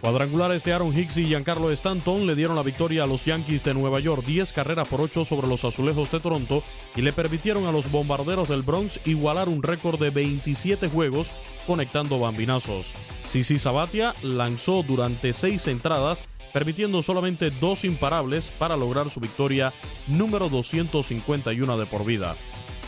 Cuadrangulares de Aaron Hicks y Giancarlo Stanton le dieron la victoria a los Yankees de Nueva York 10 carreras por 8 sobre los Azulejos de Toronto y le permitieron a los Bombarderos del Bronx igualar un récord de 27 juegos conectando bambinazos. Sisi Sabatia lanzó durante 6 entradas permitiendo solamente dos imparables para lograr su victoria número 251 de por vida.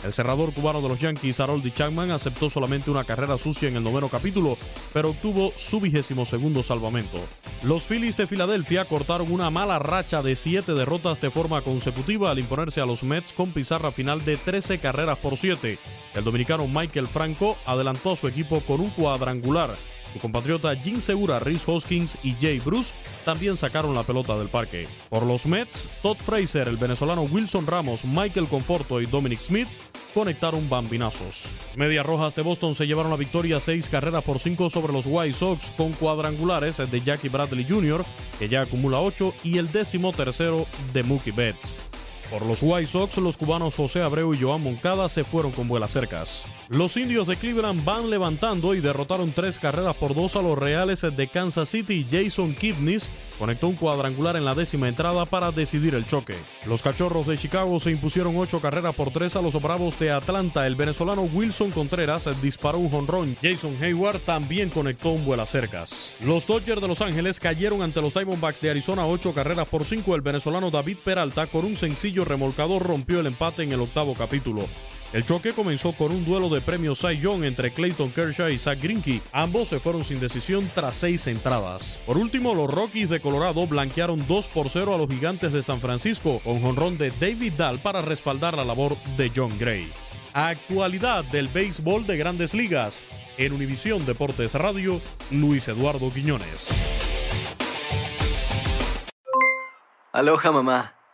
El cerrador cubano de los Yankees, Harold Chapman, aceptó solamente una carrera sucia en el noveno capítulo, pero obtuvo su vigésimo segundo salvamento. Los Phillies de Filadelfia cortaron una mala racha de siete derrotas de forma consecutiva al imponerse a los Mets con pizarra final de 13 carreras por 7. El dominicano Michael Franco adelantó a su equipo con un cuadrangular. Su compatriota Jim Segura, Rhys Hoskins y Jay Bruce también sacaron la pelota del parque. Por los Mets, Todd Fraser, el venezolano Wilson Ramos, Michael Conforto y Dominic Smith conectaron bambinazos. Medias Rojas de Boston se llevaron la victoria seis carreras por cinco sobre los White Sox con cuadrangulares de Jackie Bradley Jr., que ya acumula ocho, y el décimo tercero de Mookie Betts. Por los White Sox, los cubanos José Abreu y Joan Moncada se fueron con vuelas cercas. Los indios de Cleveland van levantando y derrotaron tres carreras por dos a los Reales de Kansas City. Jason Kipnis conectó un cuadrangular en la décima entrada para decidir el choque. Los Cachorros de Chicago se impusieron ocho carreras por tres a los Bravos de Atlanta. El venezolano Wilson Contreras disparó un jonrón. Jason Hayward también conectó un vuelas cercas. Los Dodgers de Los Ángeles cayeron ante los Diamondbacks de Arizona ocho carreras por cinco. El venezolano David Peralta con un sencillo remolcador rompió el empate en el octavo capítulo. El choque comenzó con un duelo de premio Cy Young entre Clayton Kershaw y Zach Greinke. Ambos se fueron sin decisión tras seis entradas. Por último, los Rockies de Colorado blanquearon 2 por 0 a los Gigantes de San Francisco con jonrón de David Dahl para respaldar la labor de John Gray. Actualidad del béisbol de Grandes Ligas. En Univisión Deportes Radio, Luis Eduardo Quiñones. Aloha mamá,